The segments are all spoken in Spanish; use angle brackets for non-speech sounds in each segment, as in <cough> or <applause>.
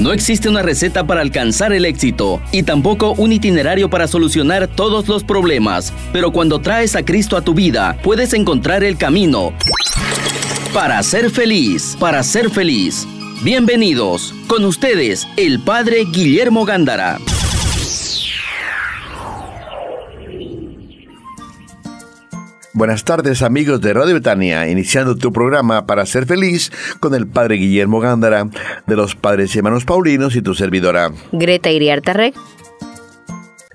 No existe una receta para alcanzar el éxito y tampoco un itinerario para solucionar todos los problemas, pero cuando traes a Cristo a tu vida, puedes encontrar el camino para ser feliz, para ser feliz. Bienvenidos, con ustedes, el Padre Guillermo Gándara. Buenas tardes amigos de Radio Betania, iniciando tu programa para ser feliz con el Padre Guillermo Gándara de los Padres y Hermanos Paulinos y tu servidora Greta Iriarta Reg.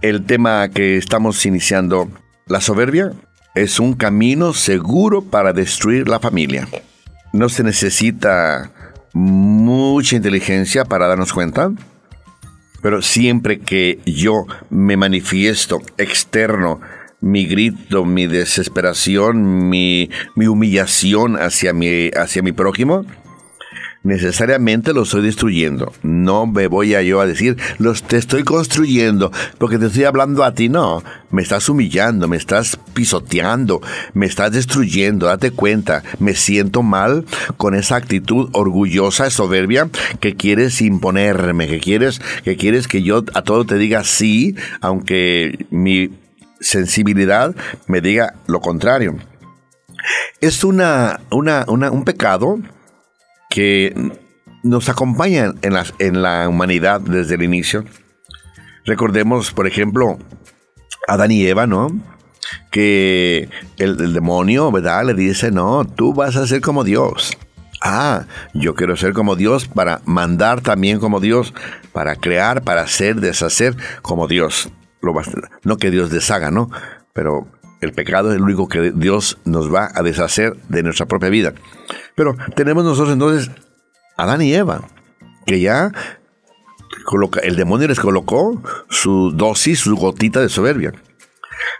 El tema que estamos iniciando, la soberbia, es un camino seguro para destruir la familia. No se necesita mucha inteligencia para darnos cuenta, pero siempre que yo me manifiesto externo, mi grito, mi desesperación, mi, mi humillación hacia mi, hacia mi prójimo, necesariamente lo estoy destruyendo. No me voy a yo a decir, los te estoy construyendo, porque te estoy hablando a ti, no. Me estás humillando, me estás pisoteando, me estás destruyendo, date cuenta. Me siento mal con esa actitud orgullosa, soberbia, que quieres imponerme, que quieres, que quieres que yo a todo te diga sí, aunque mi sensibilidad me diga lo contrario. Es una, una, un pecado que nos acompaña en la, en la humanidad desde el inicio. Recordemos, por ejemplo, Adán y Eva, ¿no? Que el, el, demonio, ¿verdad? Le dice, no, tú vas a ser como Dios. Ah, yo quiero ser como Dios para mandar también como Dios, para crear, para hacer, deshacer como Dios no que Dios deshaga, ¿no? Pero el pecado es el único que Dios nos va a deshacer de nuestra propia vida. Pero tenemos nosotros entonces Adán y Eva, que ya el demonio les colocó su dosis, su gotita de soberbia.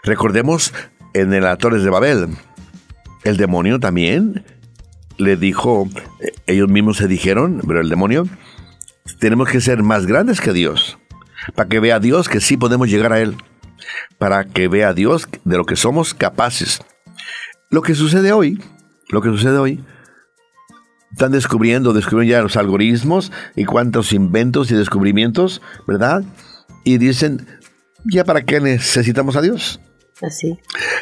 Recordemos en el Atores de Babel, el demonio también le dijo, eh, ellos mismos se dijeron, pero el demonio, tenemos que ser más grandes que Dios para que vea Dios que sí podemos llegar a Él, para que vea Dios de lo que somos capaces. Lo que sucede hoy, lo que sucede hoy, están descubriendo, descubren ya los algoritmos y cuántos inventos y descubrimientos, ¿verdad? Y dicen, ¿ya para qué necesitamos a Dios? Así.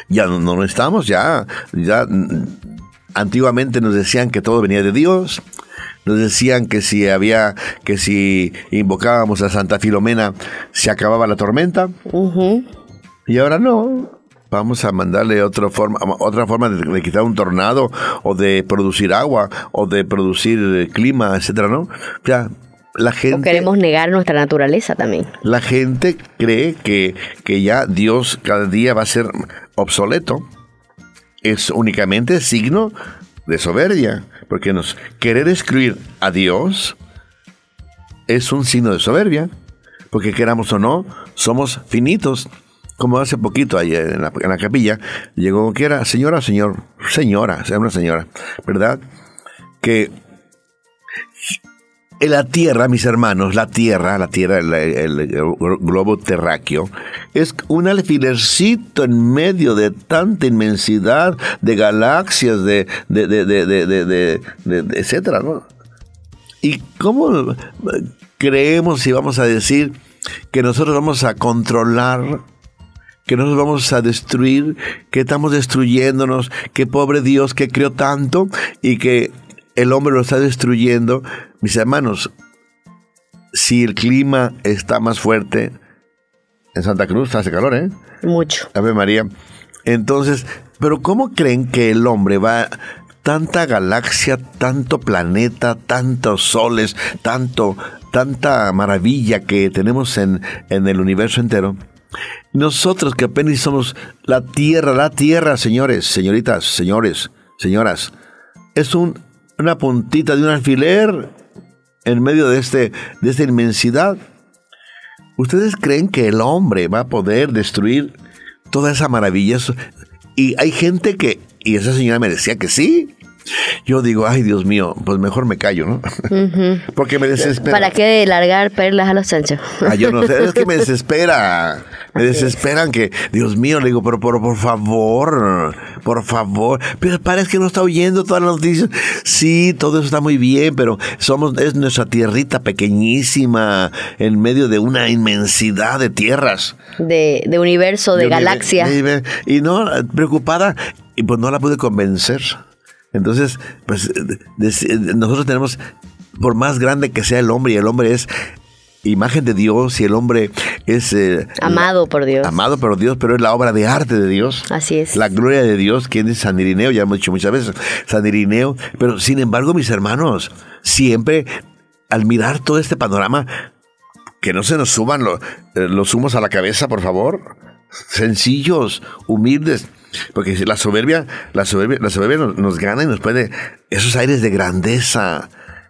Ya no, no estamos, ya, ya mm, antiguamente nos decían que todo venía de Dios, nos decían que si había, que si invocábamos a Santa Filomena se acababa la tormenta. Y ahora no. Vamos a mandarle otra forma, otra forma de, quitar un tornado o de producir agua o de producir eh, clima, etcétera, ¿no? Ya, la gente. O queremos negar nuestra naturaleza también. La gente cree que, que ya Dios cada día va a ser obsoleto. Es únicamente signo de soberbia. Porque nos, querer excluir a Dios es un signo de soberbia. Porque queramos o no, somos finitos. Como hace poquito ayer en la, capilla, llegó que era señora, señor, señora, una señora, ¿verdad? Que la Tierra, mis hermanos, la Tierra, la Tierra, el, globo terráqueo, es un alfilercito en medio de tanta inmensidad de galaxias, de, de, de, de etcétera, ¿no? ¿Y cómo creemos y vamos a decir que nosotros vamos a controlar que nos vamos a destruir, que estamos destruyéndonos, que pobre Dios que creó tanto y que el hombre lo está destruyendo. Mis hermanos, si el clima está más fuerte, en Santa Cruz hace calor, ¿eh? Mucho. Ave María. Entonces, pero ¿cómo creen que el hombre va tanta galaxia, tanto planeta, tantos soles, tanto, tanta maravilla que tenemos en, en el universo entero? Nosotros que apenas somos la tierra, la tierra, señores, señoritas, señores, señoras, es un una puntita de un alfiler en medio de, este, de esta inmensidad. ¿Ustedes creen que el hombre va a poder destruir toda esa maravilla? Y hay gente que, y esa señora me decía que sí, yo digo, ay Dios mío, pues mejor me callo, ¿no? <laughs> Porque me desespera. ¿Para qué largar perlas a los chanchos? Ah, yo no sé, es que me <laughs> desespera. Me desesperan que, Dios mío, le digo, pero, por favor, por favor. Pero parece que no está oyendo todas las noticias. Sí, todo eso está muy bien, pero somos, es nuestra tierrita pequeñísima en medio de una inmensidad de tierras. De, de universo, de, galaxia. y no, preocupada, y pues no la pude convencer. Entonces, pues nosotros tenemos, por más grande que sea el hombre, y el hombre es imagen de Dios y el hombre es... Eh, amado por Dios. Amado por Dios, pero es la obra de arte de Dios. Así es. La gloria de Dios, quien es San Irineo, ya hemos dicho muchas veces, San Irineo, pero sin embargo, mis hermanos, siempre al mirar todo este panorama, que no se nos suban eh, los humos a la cabeza, por favor. Sencillos, humildes. Porque la soberbia, la soberbia, la soberbia nos, gana y nos puede esos aires de grandeza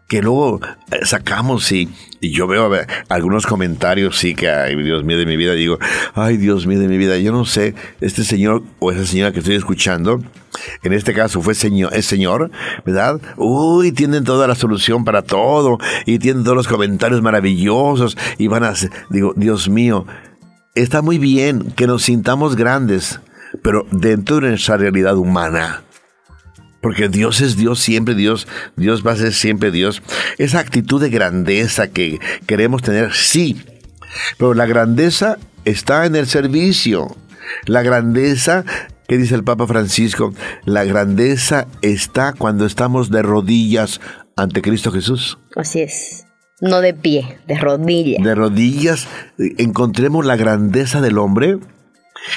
que luego eh, sacamos y, yo veo algunos comentarios, sí, que, ay, Dios mío de mi vida, digo, ay, Dios mío de mi vida, yo no sé, este señor o esa señora que estoy escuchando, en este caso fue señor, es señor, ¿verdad? Uy, tienen toda la solución para todo y tienen todos los comentarios maravillosos y van a, digo, Dios mío, está muy bien que nos sintamos grandes, pero dentro de nuestra realidad humana. Porque Dios es Dios siempre, Dios, Dios va a ser siempre Dios. Esa actitud de grandeza que queremos tener, sí, pero la grandeza está en el servicio. La grandeza, que dice el Papa Francisco, la grandeza está cuando estamos de rodillas ante Cristo Jesús. Así es. No de pie, de rodillas. De rodillas, encontremos la grandeza del hombre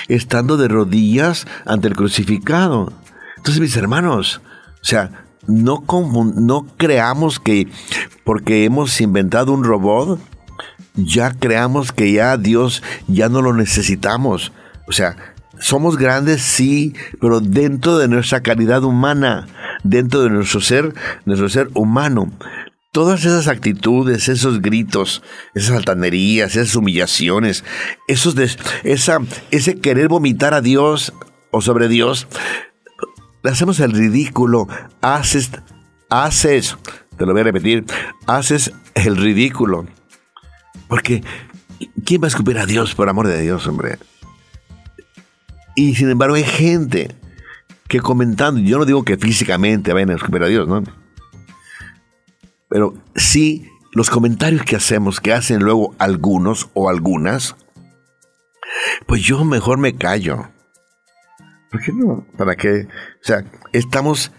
estando de rodillas ante el crucificado. Entonces, mis hermanos, o sea, no, no creamos que porque hemos inventado un robot, ya creamos que ya Dios ya no lo necesitamos. O sea, somos grandes, sí, pero dentro de nuestra calidad humana, dentro de nuestro ser, nuestro ser humano todas esas actitudes, esos gritos, esas altanerías, esas humillaciones, esos esa, ese querer vomitar a Dios o sobre Dios, hacemos el ridículo, haces, haces, te lo voy a repetir, haces el ridículo. Porque, ¿quién va a escupir a Dios por amor de Dios, hombre? Y sin embargo hay gente que comentando, yo no digo que físicamente vayan a escupir a Dios, ¿no? Pero sí, los comentarios que hacemos, que hacen luego algunos o algunas, pues yo mejor me callo. ¿Por qué no? ¿Para qué? O sea, estamos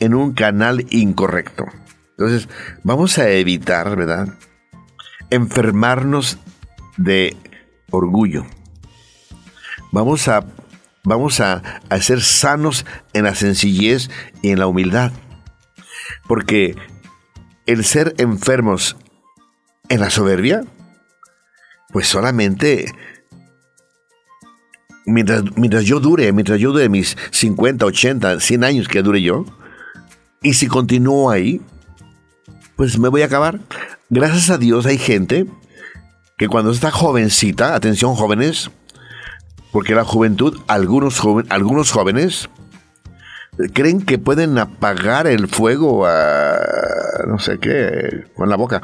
en un canal incorrecto. Entonces, vamos a evitar, ¿verdad? Enfermarnos de orgullo. Vamos a, vamos a, a ser sanos en la sencillez y en la humildad. Porque el ser enfermos en la soberbia, pues solamente mientras, mientras yo dure, mientras yo dure mis 50, 80, 100 años que dure yo, y si continúo ahí, pues me voy a acabar. Gracias a Dios hay gente que cuando está jovencita, atención jóvenes, porque la juventud, algunos, algunos jóvenes creen que pueden apagar el fuego a no sé qué con la boca.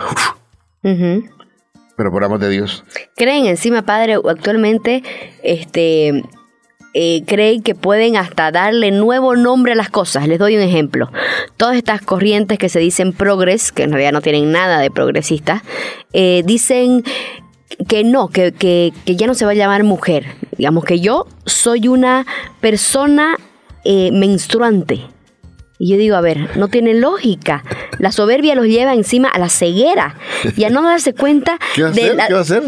Pero por amor de Dios. Creen encima, padre, actualmente, este, eh, creen que pueden hasta darle nuevo nombre a las cosas. Les doy un ejemplo. Todas estas corrientes que se dicen progres, que en realidad no tienen nada de progresistas, eh, dicen que no, que, que, que, ya no se va a llamar mujer. Digamos que yo soy una persona eh, menstruante. Y yo digo, a ver, no tiene lógica. La soberbia los lleva encima a la ceguera y a no darse cuenta <laughs> de ¿Qué va a hacer?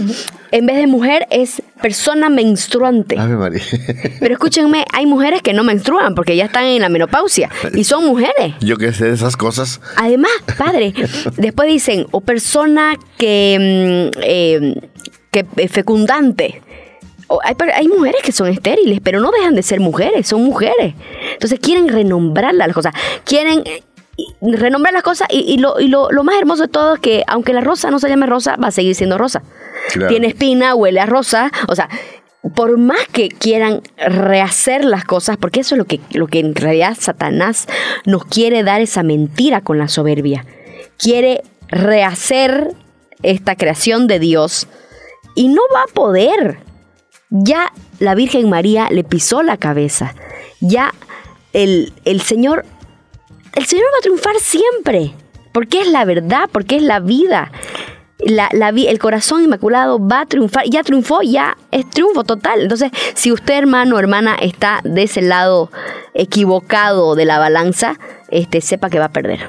En vez de mujer es persona menstruante. <laughs> Pero escúchenme, hay mujeres que no menstruan porque ya están en la menopausia y son mujeres. Yo que sé de esas cosas. Además, padre, <laughs> después dicen, o persona que, mm, eh, que eh, fecundante hay, mujeres que son estériles, pero no dejan de ser mujeres, son mujeres. Entonces quieren renombrar las cosas, quieren eh, renombrar las cosas y, lo, más hermoso de todo es que aunque la rosa no se llame rosa, va a seguir siendo rosa. Tiene espina, huele a rosa, o sea, por más que quieran rehacer las cosas, porque eso es lo que, lo que en realidad Satanás nos quiere dar esa mentira con la soberbia. Quiere rehacer esta creación de Dios y no va a poder. Ya la Virgen María le pisó la cabeza. Ya el, el Señor, el Señor va a triunfar siempre, porque es la verdad, porque es la vida la, el corazón inmaculado va a triunfar, ya triunfó, ya es triunfo total. Entonces, si usted, hermano o hermana, está de ese lado equivocado de la balanza, este, sepa que va a perder.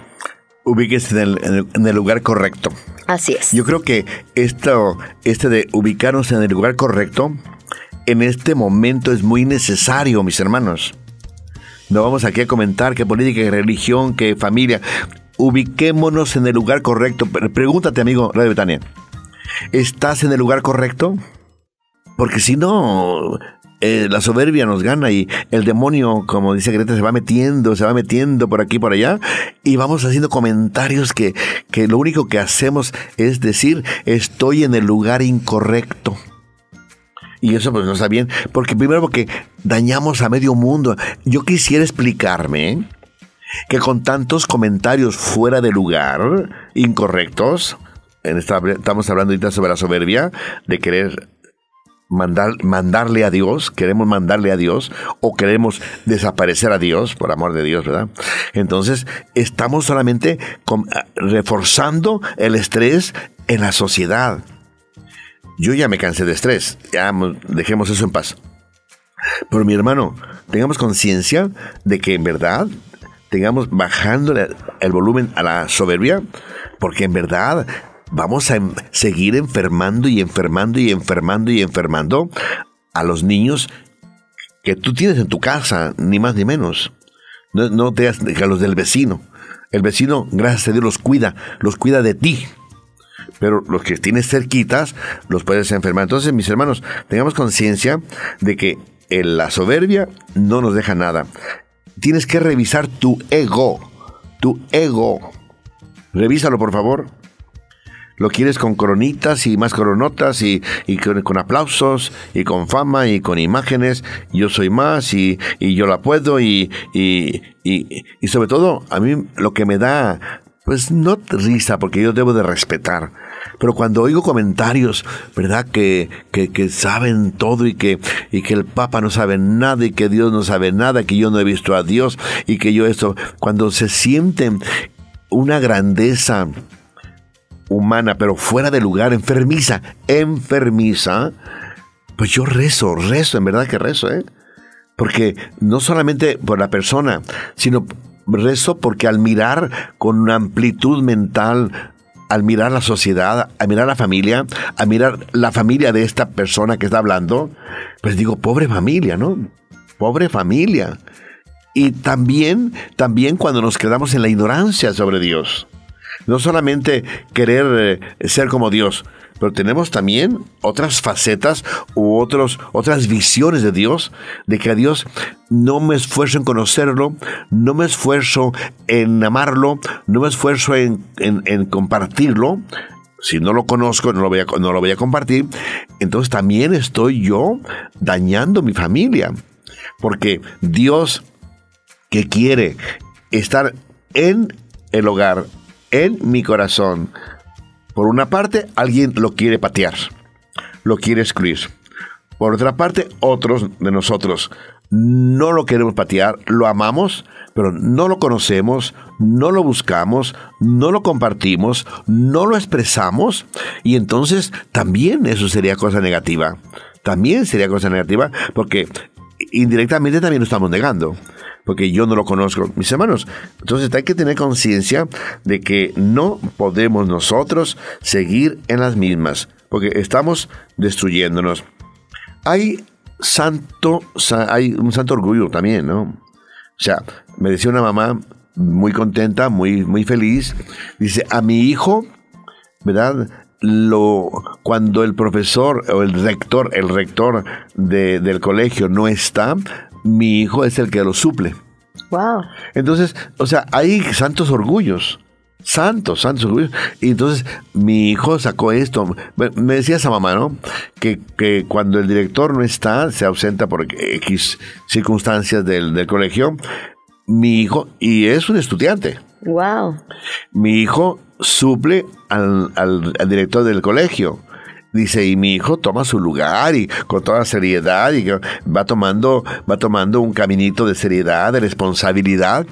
Ubíquese en el, en el, lugar correcto. Así es. Yo creo que esto, este de ubicarnos en el lugar correcto, en este momento es muy necesario, mis hermanos. No vamos aquí a comentar qué política, qué religión, qué familia ubiquémonos en el lugar correcto. Pregúntate, amigo Radio Betania, ¿estás en el lugar correcto? Porque si no, eh, la soberbia nos gana y el demonio, como dice Greta, se va metiendo, se va metiendo por aquí, por allá, y vamos haciendo comentarios que, que lo único que hacemos es decir, estoy en el lugar incorrecto. Y eso pues no está bien, porque primero porque dañamos a medio mundo. Yo quisiera explicarme que con tantos comentarios fuera de lugar, incorrectos, estamos hablando ahorita sobre la soberbia, de querer mandar, mandarle a Dios, queremos mandarle a Dios o queremos desaparecer a Dios, por amor de Dios, ¿verdad? Entonces, estamos solamente ah, reforzando el estrés en la sociedad. Yo ya me cansé de estrés, ya dejemos eso en paz. Pero mi hermano, tengamos conciencia de que en verdad tengamos bajando el volumen a la soberbia, porque en verdad vamos a seguir enfermando y enfermando y enfermando y enfermando a los niños que tú tienes en tu casa, ni más ni menos. No, no te a los del vecino. El vecino, gracias a Dios, los cuida, los cuida de ti. Pero los que tienes cerquitas, los puedes enfermar. Entonces, mis hermanos, tengamos conciencia de que la soberbia no nos deja nada tienes que revisar tu ego. Tu ego. Revísalo, por favor. Lo quieres con coronitas y más coronotas y, con, aplausos y con fama y con imágenes. Yo soy más y, yo la puedo y, y, y sobre todo a mí lo que me da, pues no risa porque yo debo de respetar pero cuando oigo comentarios, ¿verdad? Que, que, saben todo y que, y que el Papa no sabe nada y que Dios no sabe nada, que yo no he visto a Dios y que yo esto, cuando se sienten una grandeza humana, pero fuera de lugar, enfermiza, enfermiza, pues yo rezo, rezo, en verdad que rezo, ¿eh? Porque no solamente por la persona, sino rezo porque al mirar con una amplitud mental al mirar la sociedad, al mirar la familia, al mirar la familia de esta persona que está hablando, pues digo, pobre familia, ¿no? Pobre familia. Y también, también cuando nos quedamos en la ignorancia sobre Dios. No solamente querer eh, ser como Dios, pero tenemos también otras facetas u otros, otras visiones de Dios, de que a Dios no me esfuerzo en conocerlo, no me esfuerzo en amarlo, no me esfuerzo en, compartirlo. Si no lo conozco, no lo, voy a, no lo voy a compartir. Entonces también estoy yo dañando mi familia. Porque Dios que quiere estar en el hogar, en mi corazón, por una parte, alguien lo quiere patear, lo quiere excluir. Por otra parte, otros de nosotros no lo queremos patear, lo amamos, pero no lo conocemos, no lo buscamos, no lo compartimos, no lo expresamos, y entonces también eso sería cosa negativa. También sería cosa negativa porque indirectamente también lo estamos negando porque yo no lo conozco, mis hermanos. Entonces hay que tener conciencia de que no podemos nosotros seguir en las mismas, porque estamos destruyéndonos. Hay santo, hay un santo orgullo también, ¿no? O sea, me decía una mamá muy contenta, muy, muy feliz, dice, a mi hijo, ¿verdad? Lo, cuando el profesor o el rector, el rector del colegio no está, mi hijo es el que lo suple. Wow. Entonces, o sea, hay santos orgullos. santos, santos. Y entonces mi hijo sacó esto. Me decía esa mamá, ¿no? Que, que cuando el director no está, se ausenta por X circunstancias del, del colegio, mi hijo, y es un estudiante. Wow. Mi hijo suple al, al, al director del colegio. Dice, y mi hijo toma su lugar y con toda seriedad y va tomando, va tomando un caminito de seriedad, de responsabilidad,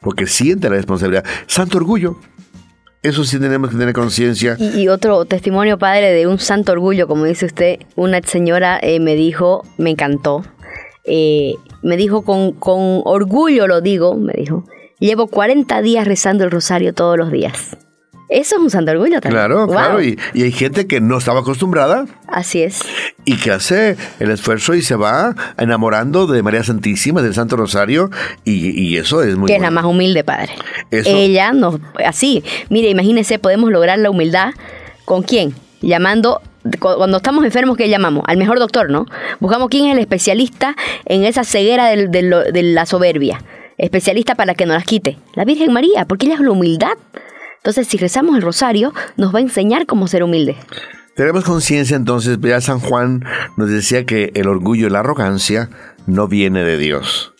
porque siente la responsabilidad. Santo orgullo. Eso sí tenemos que tener conciencia. Y, otro testimonio, padre, de un santo orgullo, como dice usted, una señora eh, me dijo, me encantó, eh, me dijo con, con orgullo, lo digo, me dijo, llevo 40 días rezando el rosario todos los días. Eso es un santo orgullo también. Claro, claro. Y, hay gente que no estaba acostumbrada. Así es. Y que hace el esfuerzo y se va enamorando de María Santísima, del Santo Rosario. Y, eso es muy Que es la más humilde, padre. Ella nos. Así. Mire, imagínese, podemos lograr la humildad. ¿Con quién? Llamando cuando estamos enfermos, ¿qué llamamos? Al mejor doctor, ¿no? Buscamos quién es el especialista en esa ceguera de la soberbia. Especialista para que nos las quite. La Virgen María, porque ella es la humildad. Entonces, si rezamos el rosario, nos va a enseñar cómo ser humilde. Tenemos conciencia entonces, ya San Juan nos decía que el orgullo y la arrogancia no viene de Dios.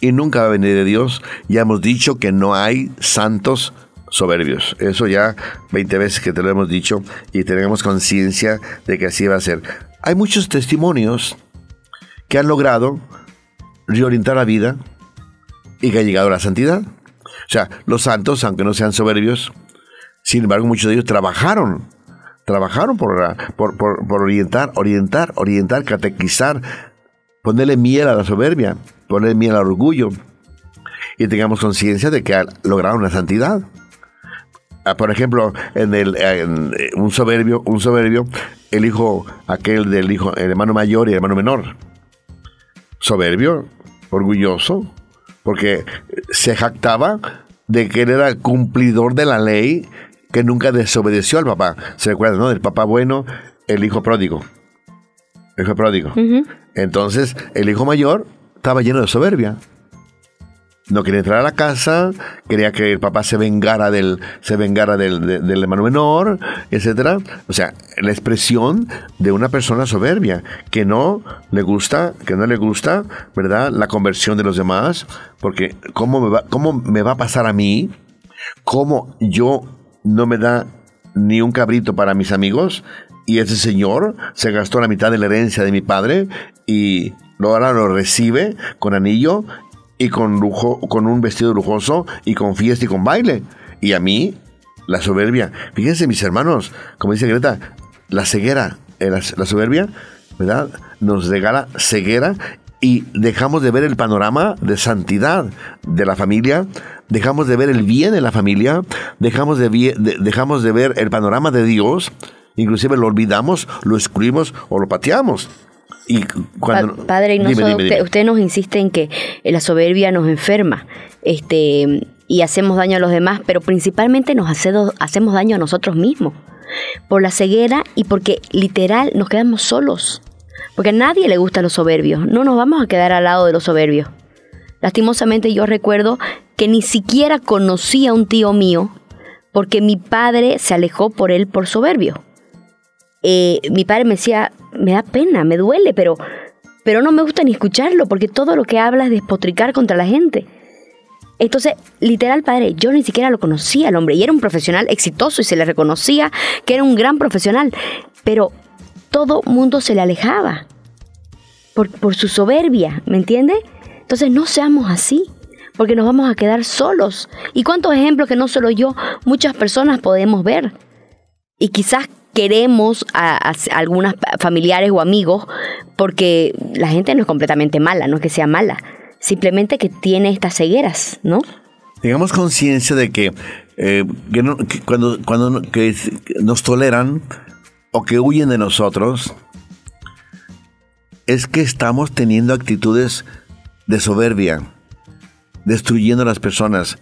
Y nunca va a venir de Dios. Ya hemos dicho que no hay santos soberbios. Eso ya 20 veces que te lo hemos dicho y tenemos conciencia de que así va a ser. Hay muchos testimonios que han logrado reorientar la vida y que han llegado a la santidad. O sea, los santos, aunque no sean soberbios, sin embargo, muchos de ellos trabajaron, trabajaron por, por, por, orientar, orientar, orientar, catequizar, ponerle miel a la soberbia, ponerle miel al orgullo, y tengamos conciencia de que lograron la santidad. Ah, por ejemplo, en, el, eh, un soberbio, un soberbio, el hijo, aquel del hijo, el hermano mayor y el hermano menor. Soberbio, orgulloso, porque se jactaba de que él era el cumplidor de la ley que nunca desobedeció al papá. ¿Se recuerda, no? Del papá bueno, el hijo pródigo. El hijo pródigo. Entonces, el hijo mayor estaba lleno de soberbia no quería entrar a la casa, quería que el papá se vengara del, se vengara del, hermano menor, etcétera. O sea, la expresión de una persona soberbia, que no le gusta, que no le gusta, ¿verdad? La conversión de los demás, porque ¿cómo me va, cómo me va a pasar a mí? ¿Cómo yo no me da ni un cabrito para mis amigos? Y ese señor se gastó la mitad de la herencia de mi padre y ahora lo recibe con anillo y con lujo, con un vestido lujoso y con fiesta y con baile. Y a mí, la soberbia. Fíjense, mis hermanos, como dice Greta, la ceguera, eh, la, soberbia, ¿verdad? Nos regala ceguera y dejamos de ver el panorama de santidad de la familia, dejamos de ver el bien de la familia, dejamos de, dejamos de ver el panorama de Dios, inclusive lo olvidamos, lo excluimos o lo pateamos. Y cuando, padre, no usted, nos insiste en que la soberbia nos enferma este, y hacemos daño a los demás, pero principalmente nos hace hacemos daño a nosotros mismos. Por la ceguera y porque literal nos quedamos solos. Porque a nadie le gusta los soberbios. No nos vamos a quedar al lado de los soberbios. Lastimosamente yo recuerdo que ni siquiera conocí a un tío mío porque mi padre se alejó por él por soberbio. Eh, mi padre me decía, me da pena, me duele, pero, pero no me gusta ni escucharlo porque todo lo que habla es despotricar contra la gente. Entonces, literal, padre, yo ni siquiera lo conocía al hombre y era un profesional exitoso y se le reconocía que era un gran profesional, pero todo mundo se le alejaba por, por su soberbia, ¿me entiende? Entonces, no seamos así porque nos vamos a quedar solos. ¿Y cuántos ejemplos que no solo yo, muchas personas podemos ver? Y quizás queremos a, algunas familiares o amigos porque la gente no es completamente mala, no es que sea mala, simplemente que tiene estas cegueras, ¿no? Tengamos conciencia de que, eh, cuando nos toleran o que huyen de nosotros, es que estamos teniendo actitudes de soberbia, destruyendo a las personas.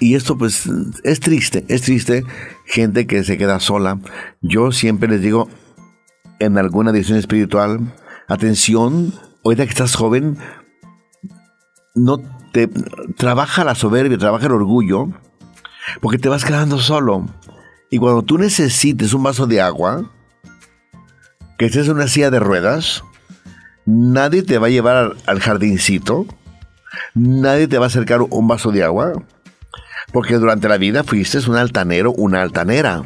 Y esto pues es triste, es triste gente que se queda sola. Yo siempre les digo en alguna dirección espiritual, atención, ahorita que estás joven, no te trabaja la soberbia, trabaja el orgullo, Porque te vas quedando solo. Y cuando tú necesites un vaso de agua, que estés en una silla de ruedas, nadie te va a llevar al jardincito, nadie te va a acercar un vaso de agua, porque durante la vida fuiste un altanero, una altanera,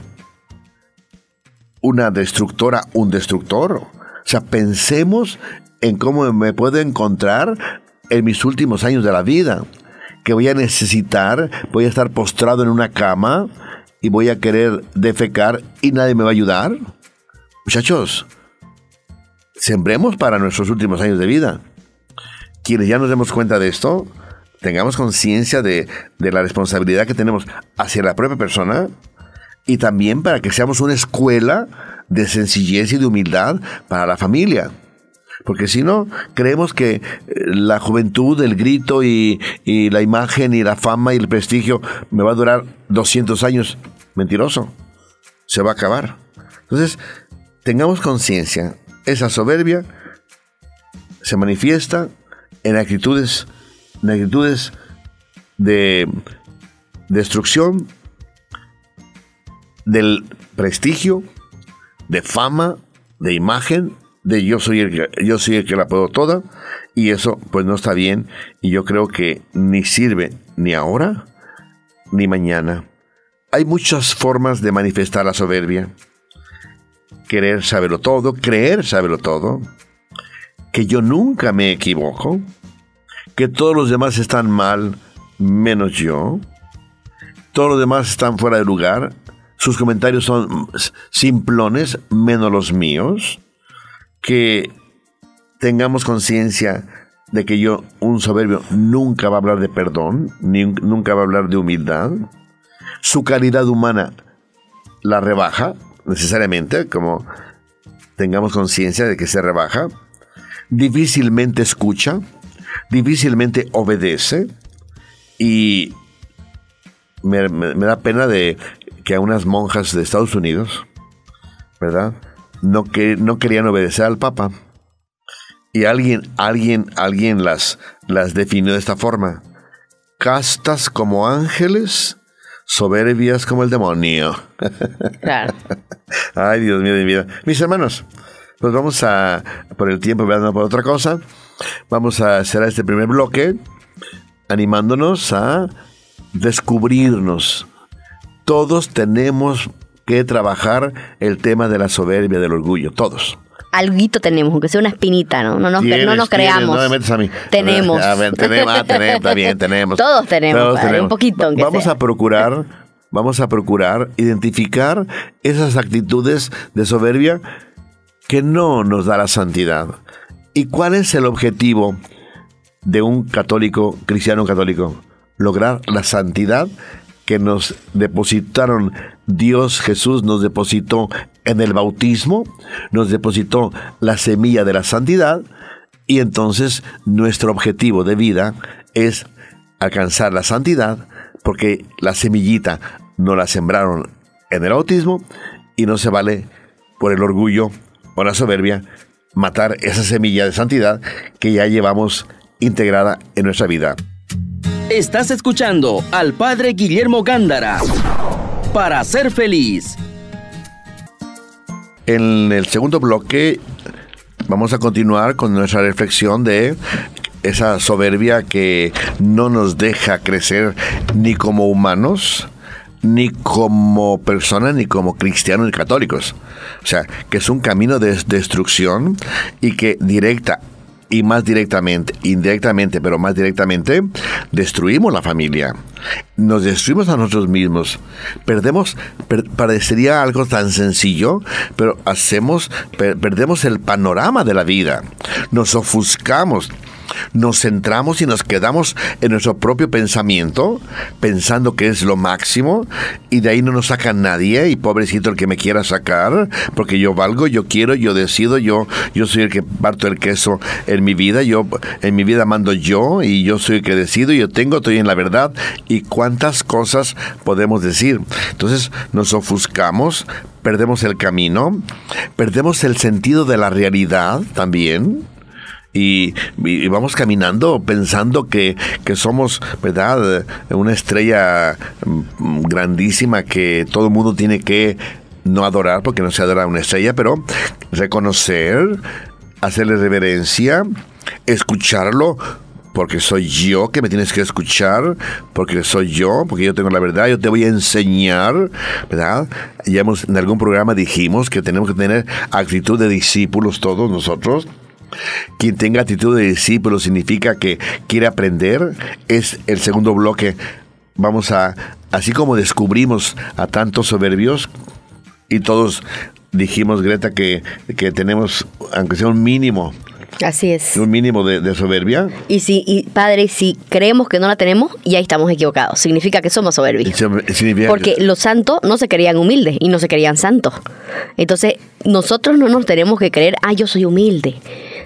una destructora, un destructor. O sea, pensemos en cómo me puedo encontrar en mis últimos años de la vida, que voy a necesitar, voy a estar postrado en una cama y voy a querer defecar y nadie me va a ayudar. Muchachos, sembremos para nuestros últimos años de vida. Quienes ya nos demos cuenta de esto, tengamos conciencia de, de, la responsabilidad que tenemos hacia la propia persona y también para que seamos una escuela de sencillez y de humildad para la familia. Porque si no, creemos que eh, la juventud, el grito y, y, la imagen y la fama y el prestigio me va a durar 200 años. Mentiroso. Se va a acabar. Entonces, tengamos conciencia. Esa soberbia se manifiesta en actitudes, en actitudes de destrucción del prestigio, de fama, de imagen, de yo soy el que, yo soy el que la puedo toda y eso pues no está bien y yo creo que ni sirve ni ahora ni mañana. Hay muchas formas de manifestar la soberbia. Querer saberlo todo, creer saberlo todo, que yo nunca me equivoco, que todos los demás están mal menos yo, todos los demás están fuera de lugar, sus comentarios son simplones menos los míos que tengamos conciencia de que yo, un soberbio, nunca va a hablar de perdón, ni, nunca va a hablar de humildad. Su calidad humana la rebaja, necesariamente, como tengamos conciencia de que se rebaja. Difícilmente escucha, difícilmente obedece y me, me, me da pena de que a unas monjas de Estados Unidos, ¿verdad? no, que, no querían obedecer al Papa. Y alguien, alguien, alguien las, las definió de esta forma. Castas como ángeles, soberbias como el demonio. Claro. <laughs> Ay, Dios mío de mi vida. Mis hermanos, pues vamos a, por el tiempo, veando por otra cosa, vamos a hacer este primer bloque animándonos a descubrirnos. Todos tenemos que trabajar el tema de la soberbia, del orgullo, todos. Alguito tenemos, aunque sea una espinita, ¿no? No nos, no nos creamos. No me metes a mí. Tenemos. A ver, tenemos, ah, tenemos, está bien, tenemos. <laughs> Todos tenemos, Todos tenemos. un poquito. Aunque vamos a procurar, vamos a procurar identificar esas actitudes de soberbia que no nos da la santidad. ¿Y cuál es el objetivo de un católico, cristiano católico? Lograr la santidad que nos depositaron Dios Jesús nos depositó en el bautismo, nos depositó la semilla de la santidad y entonces nuestro objetivo de vida es alcanzar la santidad porque la semillita no la sembraron en el bautismo y no se vale por el orgullo o la soberbia matar esa semilla de santidad que ya llevamos integrada en nuestra vida. Estás escuchando al Padre Guillermo Gándara para ser feliz. En el segundo bloque vamos a continuar con nuestra reflexión de esa soberbia que no nos deja crecer ni como humanos, ni como personas, ni como cristianos ni católicos. O sea, que es un camino de destrucción y que directa y más directamente, indirectamente, pero más directamente, destruimos la familia. Nos destruimos a nosotros mismos. Perdemos, parecería algo tan sencillo, pero hacemos, perdemos el panorama de la vida. Nos ofuscamos nos centramos y nos quedamos en nuestro propio pensamiento, pensando que es lo máximo, y de ahí no nos saca nadie, y pobrecito el que me quiera sacar, porque yo valgo, yo quiero, yo decido, yo, yo soy el que parto el queso en mi vida, yo en mi vida mando yo, y yo soy el que decido, yo tengo, estoy en la verdad, y cuántas cosas podemos decir. Entonces nos ofuscamos, perdemos el camino, perdemos el sentido de la realidad también Y, vamos caminando pensando que, que somos, ¿verdad? Una estrella mm, grandísima que todo el mundo tiene que no adorar porque no se adora una estrella, pero reconocer, hacerle reverencia, escucharlo, porque soy yo que me tienes que escuchar, porque soy yo, porque yo tengo la verdad, yo te voy a enseñar, ¿verdad? Ya hemos, en algún programa dijimos que tenemos que tener actitud de discípulos todos nosotros. Quien tenga actitud de discípulo significa que quiere aprender. Es el segundo bloque. Vamos a, así como descubrimos a tantos soberbios, y todos dijimos, Greta, que, que tenemos, aunque sea un mínimo, Así es. un mínimo de, de soberbia. Y si, y padre, si creemos que no la tenemos, ya estamos equivocados. Significa que somos soberbios. Significa- Porque los santos no se querían humildes y no se querían santos. Entonces, nosotros no nos tenemos que creer, ah, yo soy humilde.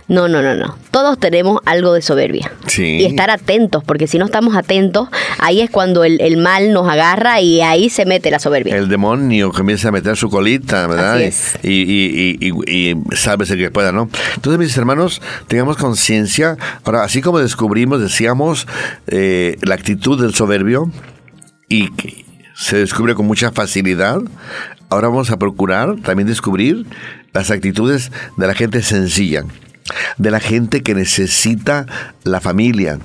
No, no, no, no. Todos tenemos algo de soberbia. Sí. Y estar atentos, porque si no estamos atentos, ahí es cuando el, el mal nos agarra y ahí se mete la soberbia. el demonio comienza a meter su colita, ¿verdad? Así es. Y, y, y, y, y sálvese que pueda, ¿no? Entonces, mis hermanos, tengamos conciencia. Ahora, así como descubrimos, decíamos, eh, la actitud del soberbio y que se descubre con mucha facilidad, ahora vamos a procurar también descubrir las actitudes de la gente sencilla, de la gente que necesita la familia,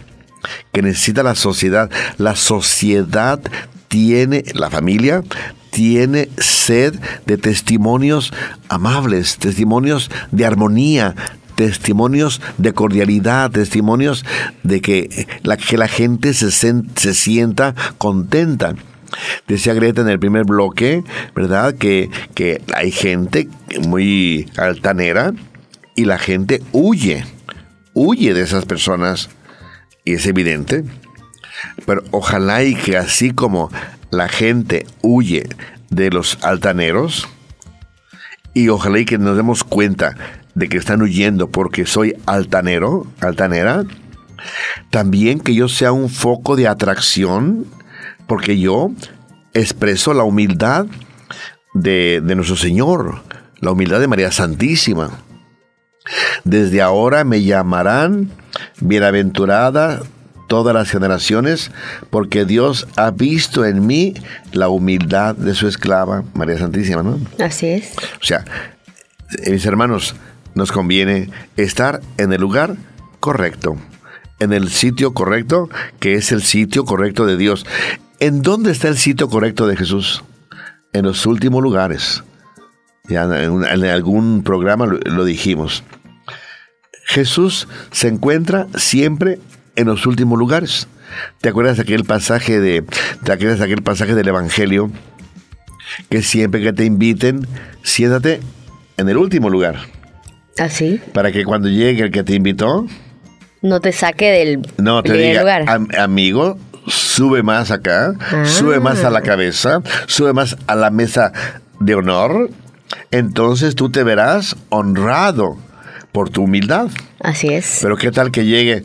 que necesita la sociedad. La sociedad tiene, la familia tiene sed de testimonios amables, testimonios de armonía, testimonios de cordialidad, testimonios de que la, que la gente se, se sienta contenta. Decía Greta en el primer bloque, ¿verdad? Que, que hay gente muy altanera y la gente huye, huye de esas personas. Y es evidente. Pero ojalá y que así como la gente huye de los altaneros, y ojalá y que nos demos cuenta de que están huyendo porque soy altanero, altanera, también que yo sea un foco de atracción, porque yo expreso la humildad de, de nuestro Señor, la humildad de María Santísima. Desde ahora me llamarán bienaventurada todas las generaciones, porque Dios ha visto en mí la humildad de su esclava, María Santísima, ¿no? Así es. O sea, mis hermanos, nos conviene estar en el lugar correcto, en el sitio correcto, que es el sitio correcto de Dios. ¿En dónde está el sitio correcto de Jesús? En los últimos lugares. Ya en, algún programa lo dijimos. Jesús se encuentra siempre en los últimos lugares. ¿Te acuerdas de aquel pasaje de te acuerdas de aquel pasaje del evangelio que siempre que te inviten, siéntate en el último lugar Así. para que cuando llegue el que te invitó, No te saque del no te diga, lugar. "Am- amigo, sube más acá, Ah. sube más a la cabeza, sube más a la mesa de honor, entonces tú te verás honrado por tu humildad. Así es. Pero qué tal que llegue,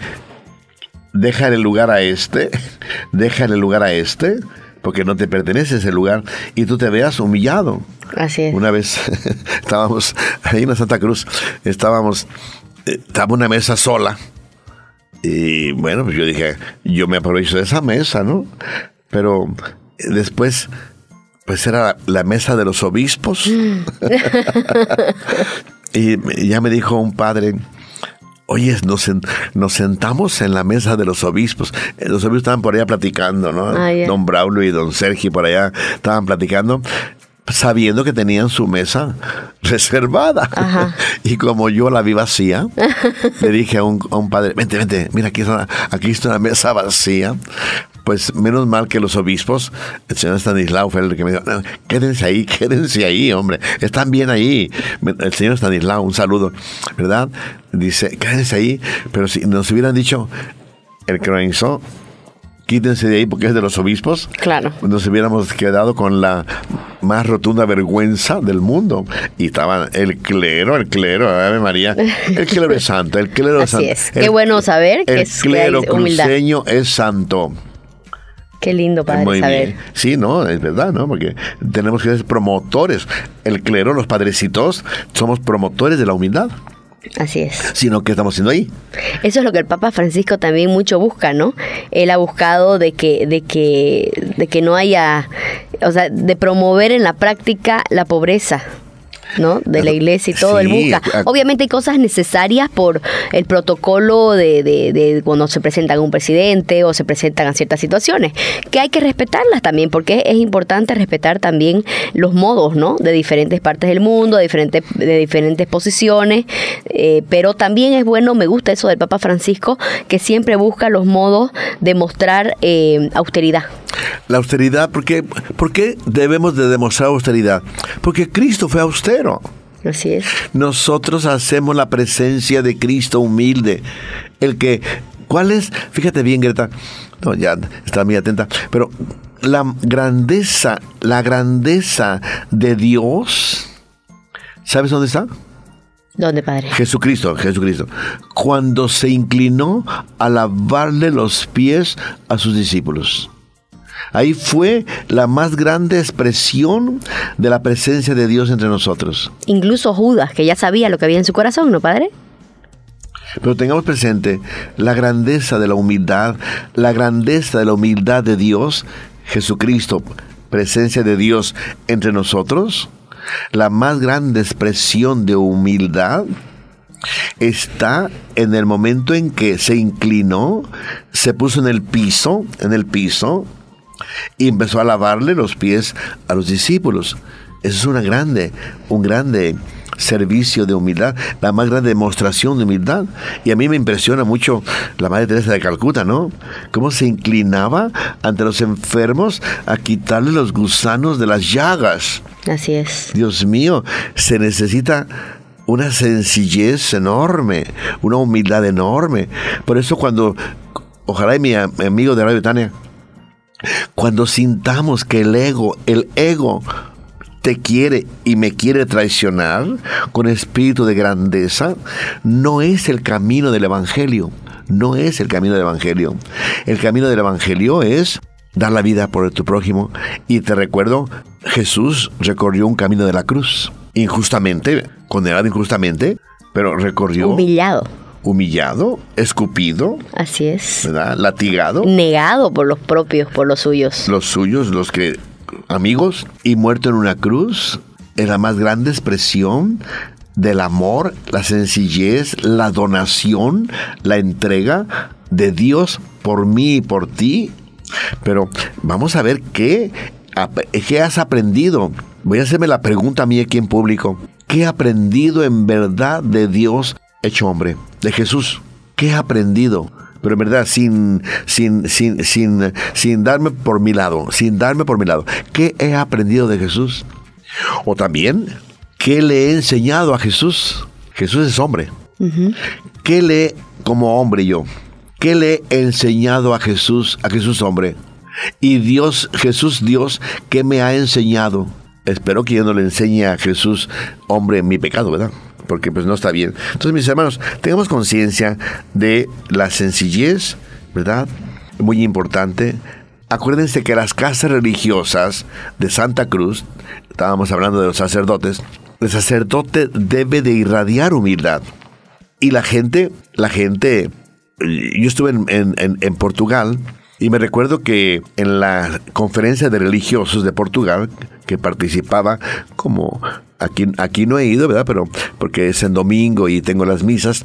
deja el lugar a este, <laughs> deja el lugar a este, porque no te pertenece ese lugar, y tú te veas humillado. Así es. Una vez <laughs> estábamos ahí en la Santa Cruz, estábamos, eh, estaba una mesa sola. Y bueno, pues yo dije, yo me aprovecho de esa mesa, ¿no? Pero eh, después, pues era la, la mesa de los obispos. <laughs> y ya me dijo un padre, Oye, nos, nos sentamos en la mesa de los obispos. Eh, Los obispos estaban por allá platicando, ¿no? Ah. Don Braulio y don Sergio por allá estaban platicando, sabiendo que tenían su mesa reservada. Ajá. <laughs> Y como yo la vi vacía, le dije a un, a un padre, vente, vente, mira, aquí está, aquí está una mesa vacía. Pues menos mal que los obispos, el señor Stanislao fue el que me dijo, "No, quédense ahí, <laughs> quédense ahí, hombre, están bien ahí. El señor Stanislao, un saludo, ¿verdad? Dice, quédense ahí, pero si nos hubieran dicho, el que organizó, quítense de ahí porque es de los obispos, Claro. nos hubiéramos quedado con la más rotunda vergüenza del mundo. Y estaban el clero, el clero, Ave María, el clero es santo, el clero es <laughs> Así santo. es. Qué bueno saber que el es- clero hay humildad. cruceño es santo. Qué lindo, padre, Muy saber. bien. Sí, no, es verdad, ¿no? Porque tenemos que ser promotores. El clero, los padrecitos, somos promotores de la humildad. Así es. Sino que estamos haciendo ahí. Eso es lo que el Papa Francisco también mucho busca, ¿no? Él ha buscado de que, de que, de que no haya, o sea, de promover en la práctica la pobreza. ¿No? de la iglesia y todo, el busca. Obviamente hay cosas necesarias por el protocolo de, de, cuando se presentan a un presidente o se presentan a ciertas situaciones, que hay que respetarlas también, porque es importante respetar también los modos, ¿no? De diferentes partes del mundo, de diferentes, de diferentes posiciones, eh, pero también es bueno, me gusta eso del Papa Francisco, que siempre busca los modos de mostrar eh, austeridad. La austeridad, ¿por qué, ¿por qué debemos de demostrar austeridad? Porque Cristo fue austero. Así es. Nosotros hacemos la presencia de Cristo humilde. El que, ¿cuál es? Fíjate bien, Greta. No, ya está muy atenta. Pero la grandeza, la grandeza de Dios, ¿sabes dónde está? ¿Dónde, Padre? Jesucristo, Jesucristo. Cuando se inclinó a lavarle los pies a sus discípulos. Ahí fue la más grande expresión de la presencia de Dios entre nosotros. Incluso Judas, que ya sabía lo que había en su corazón, ¿no, Padre? Pero tengamos presente la grandeza de la humildad, la grandeza de la humildad de Dios, Jesucristo, presencia de Dios entre nosotros, la más grande expresión de humildad está en el momento en que se inclinó, se puso en el piso, en el piso, y empezó a lavarle los pies a los discípulos. Eso es una grande, un grande servicio de humildad, la más grande demostración de humildad. Y a mí me impresiona mucho la Madre Teresa de Calcuta, ¿no? Cómo se inclinaba ante los enfermos a quitarle los gusanos de las llagas. Así es. Dios mío, se necesita una sencillez enorme, una humildad enorme. Por eso cuando, ojalá mi, amigo de Radio Tania cuando sintamos que el ego, el ego te quiere y me quiere traicionar con espíritu de grandeza, no es el camino del Evangelio. No es el camino del Evangelio. El camino del Evangelio es dar la vida por tu prójimo. Y te recuerdo, Jesús recorrió un camino de la cruz. Injustamente, condenado injustamente, pero recorrió... Humillado humillado, escupido. Así es. ¿Verdad? Latigado. Negado por los propios, por los suyos. Los suyos, los que amigos, y muerto en una cruz, es la más grande expresión del amor, la sencillez, la donación, la entrega de Dios por mí y por ti. Pero vamos a ver qué, qué has aprendido. Voy a hacerme la pregunta a mí aquí en público. ¿Qué he aprendido en verdad de Dios hecho hombre, de Jesús. ¿Qué he aprendido? Pero en verdad, sin, sin, sin, sin, sin darme por mi lado, sin darme por mi lado. ¿Qué he aprendido de Jesús? O también, ¿qué le he enseñado a Jesús? Jesús es hombre. ¿Qué le, como hombre yo, qué le he enseñado a Jesús, a Jesús hombre? Y Dios, Jesús Dios, ¿qué me ha enseñado? Espero que yo no le enseñe a Jesús hombre mi pecado, ¿verdad? Porque pues no está bien. Entonces, mis hermanos, tengamos conciencia de la sencillez, ¿verdad? Muy importante. Acuérdense que las casas religiosas de Santa Cruz, estábamos hablando de los sacerdotes, el sacerdote debe de irradiar humildad. Y la gente, la gente, yo estuve en, en Portugal y me recuerdo que en la conferencia de religiosos de Portugal, que participaba como aquí, aquí no he ido, ¿verdad? Pero porque es en domingo y tengo las misas,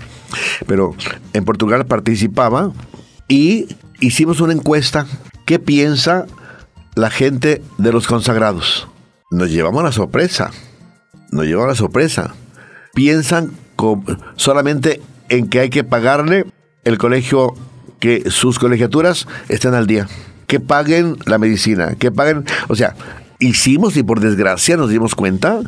pero en Portugal participaba y hicimos una encuesta. ¿Qué piensa la gente de los consagrados? Nos llevamos la sorpresa. Nos llevamos la sorpresa. Piensan solamente en que hay que pagarle el colegio que sus colegiaturas estén al día, que paguen la medicina, que paguen, o sea, hicimos y por desgracia nos dimos cuenta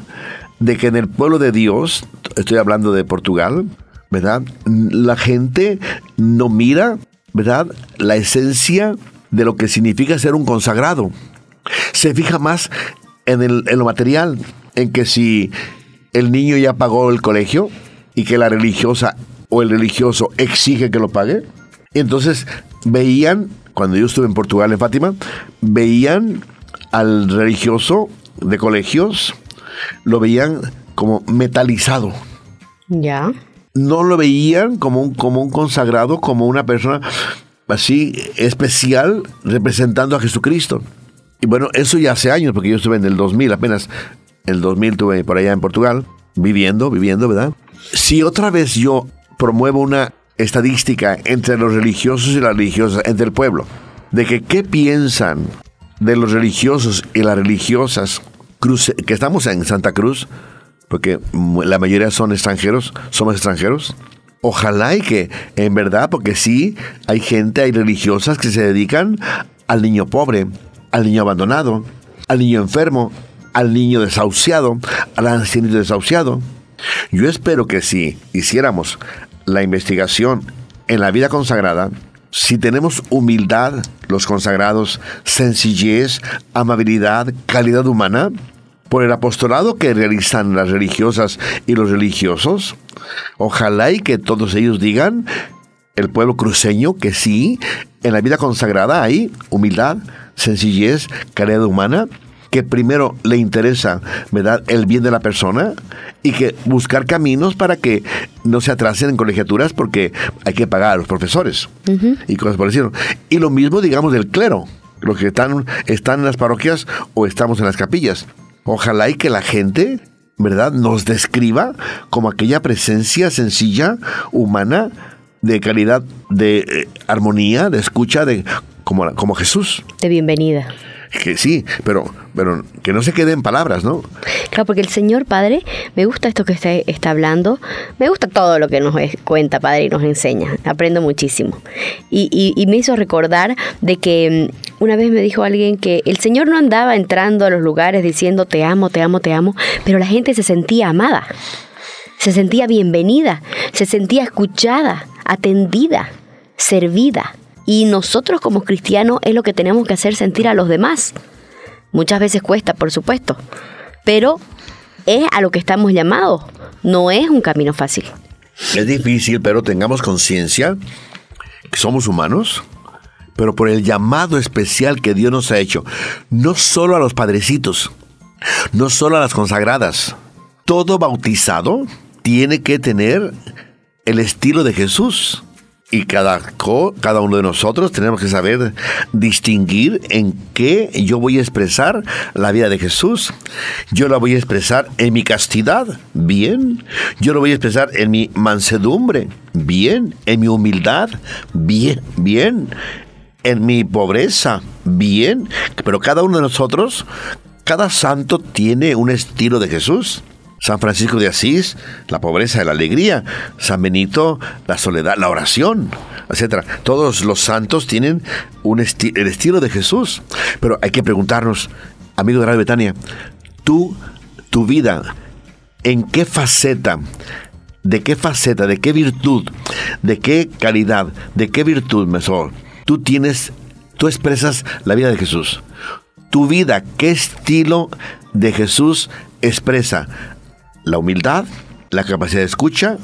de que en el pueblo de Dios, estoy hablando de Portugal, ¿verdad? La gente no mira, ¿verdad? La esencia de lo que significa ser un consagrado. Se fija más en, el, en lo material, en que si el niño ya pagó el colegio y que la religiosa o el religioso exige que lo pague, entonces veían, cuando yo estuve en Portugal, en Fátima, veían al religioso de colegios, lo veían como metalizado. Ya. no lo veían como un, como un consagrado, como una persona así especial representando a Jesucristo. Y bueno, eso ya hace años, porque yo estuve en el 2000, apenas en el 2000 estuve por allá en Portugal, viviendo, viviendo, ¿verdad? Si otra vez yo promuevo una estadística entre los religiosos y las religiosas, entre el pueblo, de que qué piensan de los religiosos y las religiosas que estamos en Santa Cruz, porque la mayoría son extranjeros, somos extranjeros. Ojalá y que en verdad, porque sí, hay gente, hay religiosas que se dedican al niño pobre, al niño abandonado, al niño enfermo, al niño desahuciado, al ancianito desahuciado. Yo espero que si hiciéramos la investigación en la vida consagrada, si tenemos humildad, los consagrados, sencillez, amabilidad, calidad humana, por el apostolado que realizan las religiosas y los religiosos, ojalá y que todos ellos digan, el pueblo cruceño, que sí, en la vida consagrada hay humildad, sencillez, calidad humana, que primero le interesa ¿verdad? el bien de la persona y que buscar caminos para que no se atrasen en colegiaturas porque hay que pagar a los profesores y cosas por decirlo. Y lo mismo, digamos, del clero, los que están, están en las parroquias o estamos en las capillas. Ojalá y que la gente, ¿verdad?, nos describa como aquella presencia sencilla, humana, de calidad, de eh, armonía, de escucha, de como, como Jesús. De bienvenida. Que sí, pero, pero que no se quede en palabras, ¿no? Claro, porque el Señor Padre, me gusta esto que está, está hablando, me gusta todo lo que nos cuenta Padre y nos enseña, aprendo muchísimo. Y, y, me hizo recordar de que mm, una vez me dijo alguien que el Señor no andaba entrando a los lugares diciendo te amo, te amo, te amo, pero la gente se sentía amada, se sentía bienvenida, se sentía escuchada, atendida, servida. Y nosotros como cristianos es lo que tenemos que hacer sentir a los demás. Muchas veces cuesta, por supuesto, pero es a lo que estamos llamados. No es un camino fácil. Es difícil, pero tengamos conciencia que somos humanos, pero por el llamado especial que Dios nos ha hecho, no solo a los padrecitos, no solo a las consagradas, todo bautizado tiene que tener el estilo de Jesús. Y cada, cada uno de nosotros tenemos que saber distinguir en qué yo voy a expresar la vida de Jesús. Yo la voy a expresar en mi castidad, bien. Yo lo voy a expresar en mi mansedumbre, bien. En mi humildad, bien, bien. En mi pobreza, bien. Pero cada uno de nosotros, cada santo tiene un estilo de Jesús. San Francisco de Asís, la pobreza y la alegría. San Benito, la soledad, la oración, etc. Todos los santos tienen un el estilo de Jesús. Pero hay que preguntarnos, amigo de Radio Betania, tú, tu vida, ¿en qué faceta, de qué faceta, de qué virtud, de qué calidad, de qué virtud, mejor, tú tienes, tú expresas la vida de Jesús? Tu vida, ¿qué estilo de Jesús expresa? La humildad, la capacidad de escucha,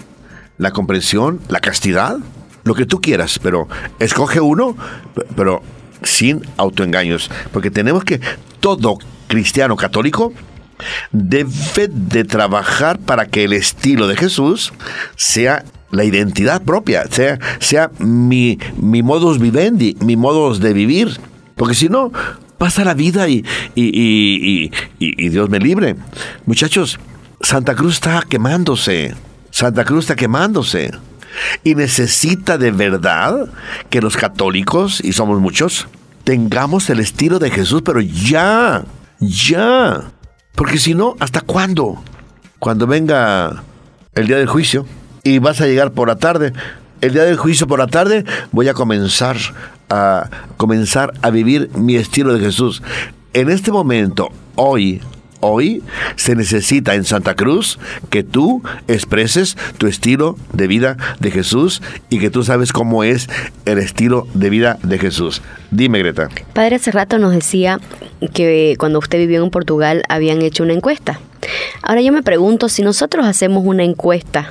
la comprensión, la castidad, lo que tú quieras, pero escoge uno, pero sin autoengaños, porque tenemos que todo cristiano católico debe de trabajar para que el estilo de Jesús sea la identidad propia, sea, sea mi, mi modus vivendi, mi modus de vivir, porque si no, pasa la vida y, y, y Dios me libre. Muchachos, Santa Cruz está quemándose. Santa Cruz está quemándose. Y necesita de verdad que los católicos, y somos muchos, tengamos el estilo de Jesús, pero ya, ya. Porque si no, ¿hasta cuándo? Cuando venga el día del juicio y vas a llegar por la tarde, el día del juicio por la tarde voy a comenzar a comenzar a vivir mi estilo de Jesús. En este momento, hoy, Hoy se necesita en Santa Cruz que tú expreses tu estilo de vida de Jesús y que tú sabes cómo es el estilo de vida de Jesús. Dime, Greta. Padre, hace rato nos decía que cuando usted vivió en Portugal habían hecho una encuesta. Ahora yo me pregunto si nosotros hacemos una encuesta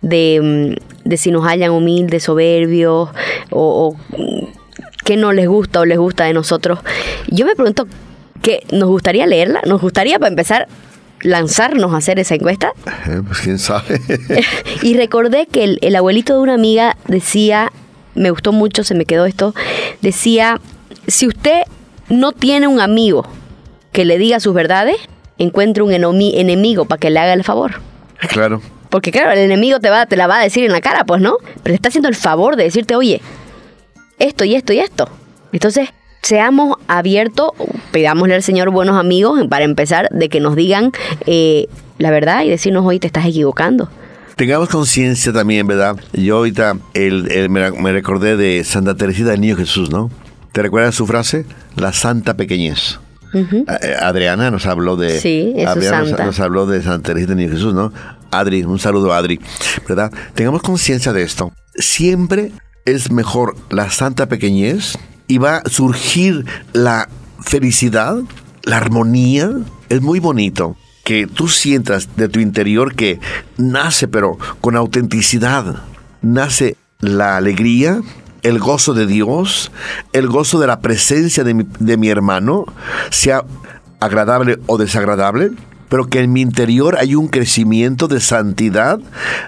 de, mm, si nos hallan humildes, soberbios o, o qué no les gusta o les gusta de nosotros. Yo me pregunto que nos gustaría leerla, nos gustaría para empezar lanzarnos a hacer esa encuesta? <laughs> Eh, pues quién sabe. <laughs> y recordé que el, el abuelito de una amiga decía, me gustó mucho, se me quedó esto, decía, si usted no tiene un amigo que le diga sus verdades, encuentre un enemigo para que le haga el favor. claro. Porque claro, el enemigo te, va, te la va a decir en la cara, pues, ¿no? Pero te está haciendo el favor de decirte, oye, esto y esto y esto. Entonces, seamos abiertos, pidámosle al Señor buenos amigos para empezar, de que nos digan eh, la verdad y decirnos, oye, te estás equivocando. Tengamos conciencia también, ¿verdad? Yo ahorita el- el- me, me recordé de Santa Teresita del Niño Jesús, ¿no? ¿Te recuerdas su frase? La santa pequeñez. Eh, Adriana nos habló de Sí, es Adriana nos- santa. Nos, habló de Santa Teresita del Niño Jesús, ¿no? Adri, un saludo a Adri, ¿verdad? Tengamos conciencia de esto. Siempre es mejor la santa pequeñez y va a surgir la felicidad, la armonía. Es muy bonito que tú sientas de tu interior que nace, pero con autenticidad, nace la alegría, el gozo de Dios, el gozo de la presencia de de mi hermano, sea agradable o desagradable, pero que en mi interior hay un crecimiento de santidad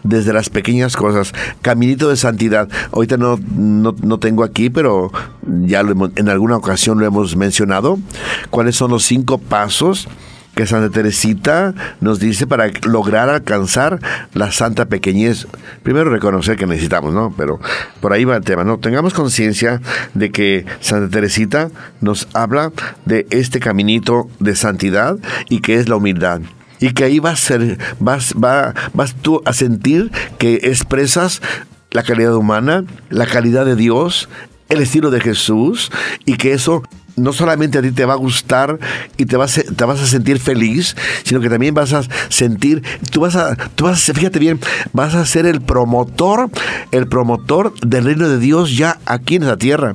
desde las pequeñas cosas. Caminito de santidad. Ahorita no, no, no tengo aquí, pero ya lo en alguna ocasión lo hemos mencionado. ¿Cuáles son los cinco pasos? Que Santa Teresita nos dice para lograr alcanzar la santa pequeñez. Primero reconocer que necesitamos, ¿no? Pero por ahí va el tema, ¿no? Tengamos conciencia de que Santa Teresita nos habla de este caminito de santidad y que es la humildad. Y que ahí vas a ser, vas, va, vas tú a sentir que expresas la calidad humana, la calidad de Dios, el estilo de Jesús y que eso no solamente a ti te va a gustar y te vas, a, te vas a sentir feliz, sino que también vas a sentir, tú vas a, tú vas fíjate bien, vas a ser el promotor, el promotor del reino de Dios ya aquí en la tierra,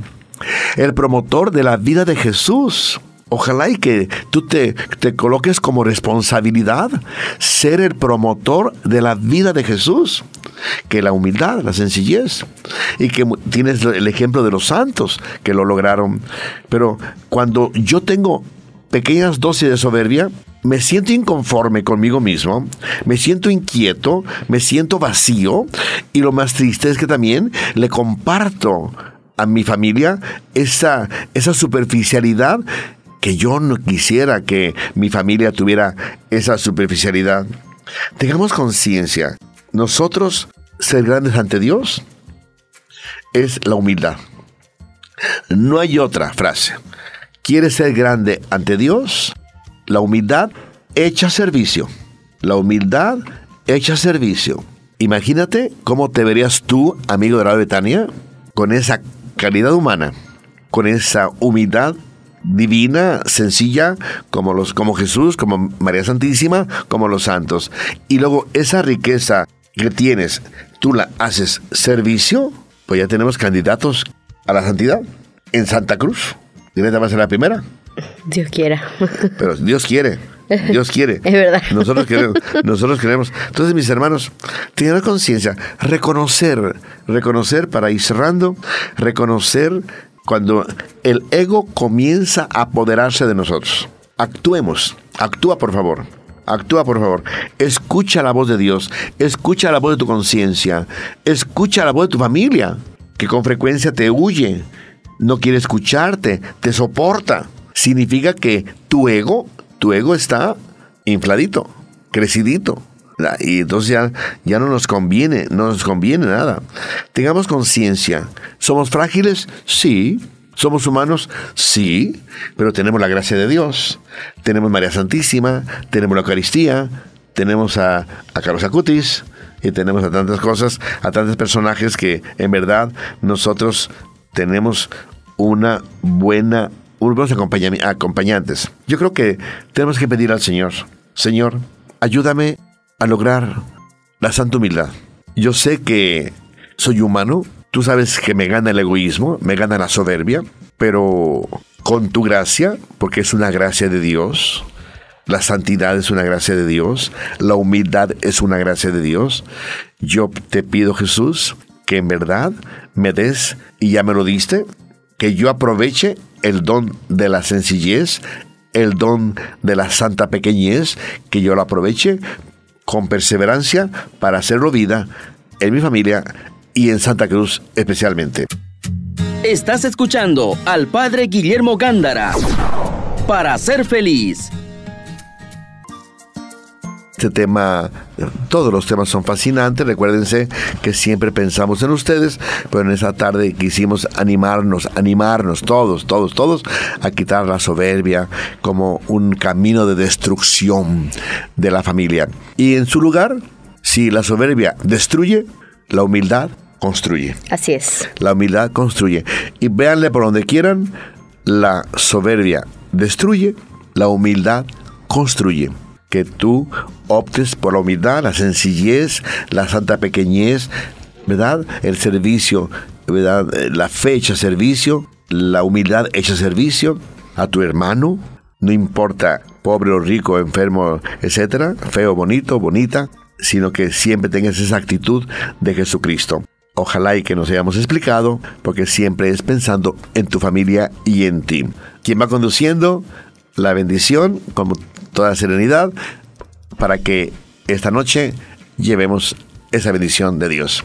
el promotor de la vida de Jesús. Ojalá y que tú te, te coloques como responsabilidad ser el promotor de la vida de Jesús, que la humildad, la sencillez, y que tienes el ejemplo de los santos que lo lograron. Pero cuando yo tengo pequeñas dosis de soberbia, me siento inconforme conmigo mismo, me siento inquieto, me siento vacío, y lo más triste es que también le comparto a mi familia esa, esa superficialidad que yo no quisiera que mi familia tuviera esa superficialidad. Tengamos conciencia, nosotros ser grandes ante Dios es la humildad. No hay otra frase. ¿Quieres ser grande ante Dios? La humildad echa servicio. La humildad echa servicio. Imagínate cómo te verías tú, amigo de la Betania, con esa calidad humana, con esa humildad divina, sencilla, como, los, como Jesús, como María Santísima, como los santos. Y luego esa riqueza que tienes, tú la haces servicio, pues ya tenemos candidatos a la santidad en Santa Cruz. Greta va a ser la primera, Dios quiera. pero Dios quiere. Dios quiere. <laughs> Es verdad. Nosotros queremos. Nosotros queremos. Entonces, mis hermanos, tener conciencia, reconocer, reconocer para ir cerrando, reconocer cuando el ego comienza a apoderarse de nosotros. Actuemos. Actúa, por favor. Actúa, por favor. Escucha la voz de Dios. Escucha la voz de tu conciencia. Escucha la voz de tu familia, que con frecuencia te huye. No quiere escucharte. Te soporta. Significa que tu ego, tu ego está infladito, crecidito. Y entonces ya, ya no nos conviene, no nos conviene nada. Tengamos conciencia. ¿Somos frágiles? Sí. ¿Somos humanos? Sí. Pero tenemos la gracia de Dios. Tenemos María Santísima, tenemos la Eucaristía, tenemos a, a Carlos Acutis y tenemos a tantas cosas, a tantos personajes que en verdad nosotros tenemos una buena, unos buenos acompañantes. Yo creo que tenemos que pedir al Señor, Señor, ayúdame a lograr la santa humildad. Yo sé que soy humano, tú sabes que me gana el egoísmo, me gana la soberbia, pero con tu gracia, porque es una gracia de Dios, la santidad es una gracia de Dios, la humildad es una gracia de Dios, yo te pido Jesús que en verdad me des, y ya me lo diste, que yo aproveche el don de la sencillez, el don de la santa pequeñez, que yo lo aproveche con perseverancia para hacerlo vida en mi familia y en Santa Cruz especialmente. Estás escuchando al Padre Guillermo Gándara para ser feliz. Este tema, todos los temas son fascinantes. Recuérdense que siempre pensamos en ustedes, pero en esa tarde quisimos animarnos, animarnos todos, todos, todos a quitar la soberbia como un camino de destrucción de la familia. Y en su lugar, si la soberbia destruye, la humildad construye. Así es. La humildad construye. Y véanle por donde quieran, la soberbia destruye, la humildad construye que tú optes por la humildad, la sencillez, la santa pequeñez, ¿verdad? El servicio, ¿verdad? La fe hecha servicio, la humildad hecha servicio a tu hermano, no importa pobre o rico, enfermo, etcétera, feo, bonito, bonita, sino que siempre tengas esa actitud de Jesucristo. Ojalá y que nos hayamos explicado, porque siempre es pensando en tu familia y en ti. ¿Quién va conduciendo? La bendición, como toda serenidad para que esta noche llevemos esa bendición de Dios.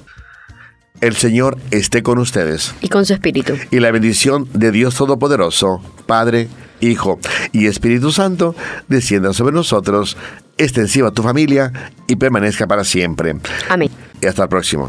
El Señor esté con ustedes. Y con su Espíritu. Y la bendición de Dios Todopoderoso, Padre, Hijo y Espíritu Santo, descienda sobre nosotros, extensiva a tu familia y permanezca para siempre. Amén. Y hasta el próximo.